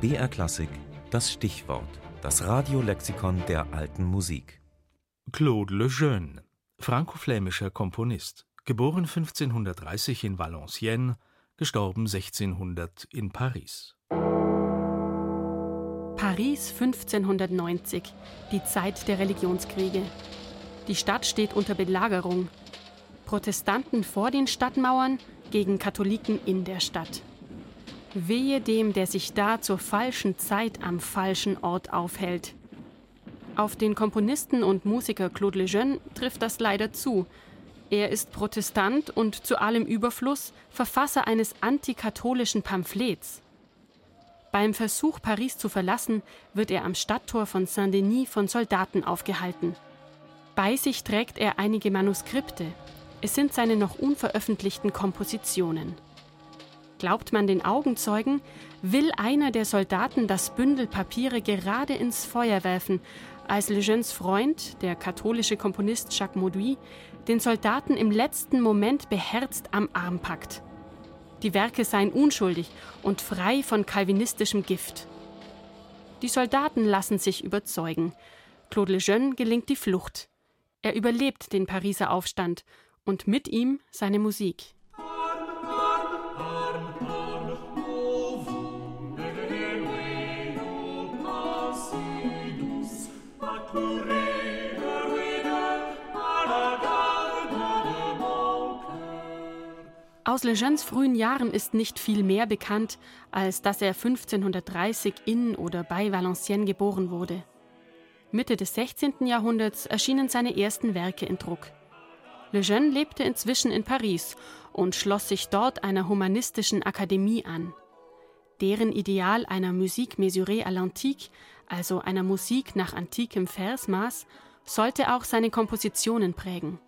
BR Klassik das Stichwort, das Radiolexikon der alten Musik. Claude Lejeune, franko-flämischer Komponist, geboren 1530 in Valenciennes, gestorben 1600 in Paris. Paris 1590, die Zeit der Religionskriege. Die Stadt steht unter Belagerung. Protestanten vor den Stadtmauern gegen Katholiken in der Stadt. Wehe dem, der sich da zur falschen Zeit am falschen Ort aufhält. Auf den Komponisten und Musiker Claude Lejeune trifft das leider zu. Er ist Protestant und zu allem Überfluss Verfasser eines antikatholischen Pamphlets. Beim Versuch, Paris zu verlassen, wird er am Stadttor von Saint-Denis von Soldaten aufgehalten. Bei sich trägt er einige Manuskripte. Es sind seine noch unveröffentlichten Kompositionen. Glaubt man den Augenzeugen, will einer der Soldaten das Bündel Papiere gerade ins Feuer werfen, als Legends Freund, der katholische Komponist Jacques Mauduit, den Soldaten im letzten Moment beherzt am Arm packt. Die Werke seien unschuldig und frei von kalvinistischem Gift. Die Soldaten lassen sich überzeugen. Claude Lejeune gelingt die Flucht. Er überlebt den Pariser Aufstand und mit ihm seine Musik. Aus Legends frühen Jahren ist nicht viel mehr bekannt, als dass er 1530 in oder bei Valenciennes geboren wurde. Mitte des 16. Jahrhunderts erschienen seine ersten Werke in Druck. Lejeune lebte inzwischen in Paris und schloss sich dort einer humanistischen Akademie an. Deren Ideal einer Musique mesurée à l'antique, also einer Musik nach antikem Versmaß, sollte auch seine Kompositionen prägen.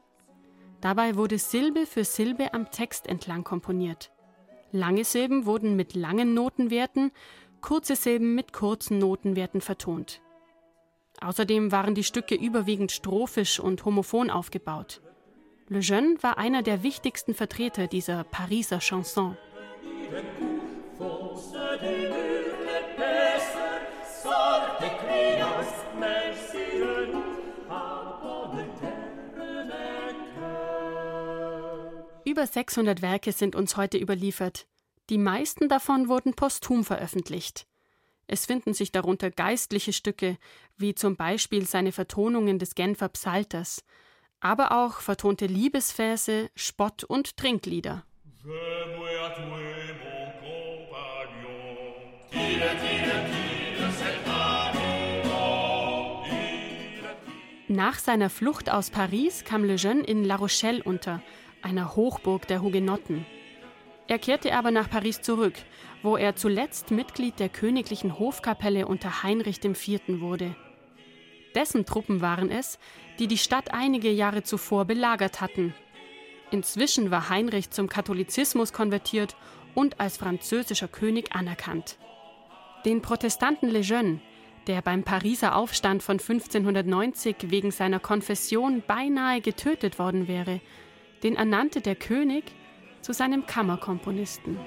Dabei wurde Silbe für Silbe am Text entlang komponiert. Lange Silben wurden mit langen Notenwerten, kurze Silben mit kurzen Notenwerten vertont. Außerdem waren die Stücke überwiegend strophisch und homophon aufgebaut. Lejeune war einer der wichtigsten Vertreter dieser Pariser Chanson. Über 600 Werke sind uns heute überliefert. Die meisten davon wurden posthum veröffentlicht. Es finden sich darunter geistliche Stücke, wie zum Beispiel seine Vertonungen des Genfer Psalters, aber auch vertonte Liebesverse, Spott- und Trinklieder. Nach seiner Flucht aus Paris kam Lejeune in La Rochelle unter, einer Hochburg der Hugenotten. Er kehrte aber nach Paris zurück, wo er zuletzt Mitglied der königlichen Hofkapelle unter Heinrich IV. wurde. Dessen Truppen waren es, die die Stadt einige Jahre zuvor belagert hatten. Inzwischen war Heinrich zum Katholizismus konvertiert und als französischer König anerkannt. Den Protestanten Lejeune, der beim Pariser Aufstand von 1590 wegen seiner Konfession beinahe getötet worden wäre, den ernannte der König zu seinem Kammerkomponisten.